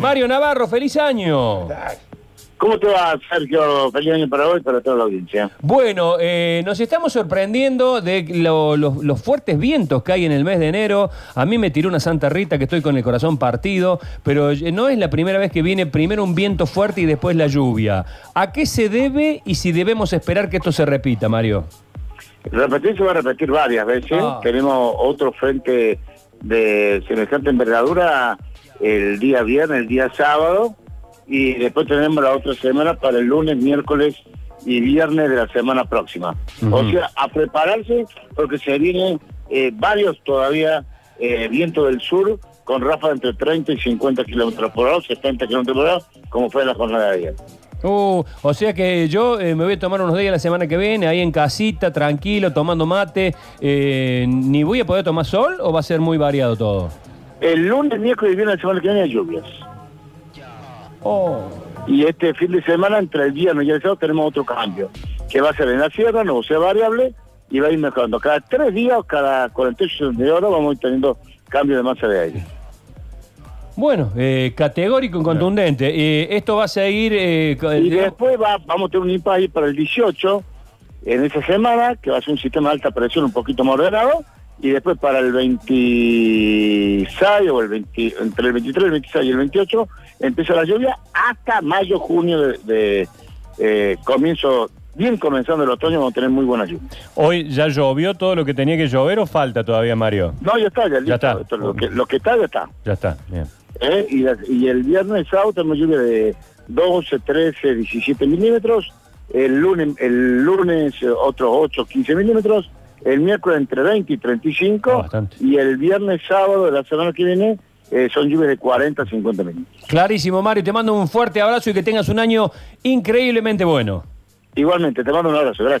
Mario Navarro, feliz año. ¿Cómo te va, Sergio? Feliz año para vos y para toda la audiencia. Bueno, eh, nos estamos sorprendiendo de lo- lo- los fuertes vientos que hay en el mes de enero. A mí me tiró una Santa Rita que estoy con el corazón partido, pero eh, no es la primera vez que viene primero un viento fuerte y después la lluvia. ¿A qué se debe y si debemos esperar que esto se repita, Mario? Repetir se va a repetir varias veces. Ah. Tenemos otro frente de semejante envergadura el día viernes, el día sábado, y después tenemos la otra semana para el lunes, miércoles y viernes de la semana próxima. O sea, a prepararse porque se vienen eh, varios todavía eh, vientos del sur con ráfagas entre 30 y 50 kilómetros por hora, 70 kilómetros por hora, como fue la jornada de ayer. Uh, o sea que yo eh, me voy a tomar unos días la semana que viene, ahí en casita, tranquilo, tomando mate. Eh, ¿Ni voy a poder tomar sol o va a ser muy variado todo? El lunes, miércoles y viernes de la semana que viene hay lluvias. Oh. Y este fin de semana, entre el viernes y el sábado, tenemos otro cambio, que va a ser en la sierra, no sea variable, y va a ir mejorando. Cada tres días, cada 48 de horas, vamos a ir teniendo cambio de masa de aire. Bueno, eh, categórico y contundente. Eh, esto va a seguir... eh, Y después va, vamos a tener un ahí para el 18, en esa semana, que va a ser un sistema de alta presión un poquito más ordenado, y después para el 26 o el 20, entre el 23, el 26 y el 28, empieza la lluvia hasta mayo, junio de, de, eh, comienzo, bien comenzando el otoño, vamos a tener muy buena lluvia. Hoy ya llovió todo lo que tenía que llover o falta todavía, Mario? No, ya está, ya, listo. está. Esto es lo, que, lo que está, ya está. Ya está, bien. ¿eh? Y, la- y el viernes sábado tenemos lluvia de 12, 13, 17 milímetros. El lunes, el lunes otros 8, 15 milímetros. El miércoles entre 20 y 35. Ah, y el viernes sábado de la semana que viene eh, son lluvias de 40 a 50 milímetros. Clarísimo, Mario. Te mando un fuerte abrazo y que tengas un año increíblemente bueno. Igualmente, te mando un abrazo. Gracias.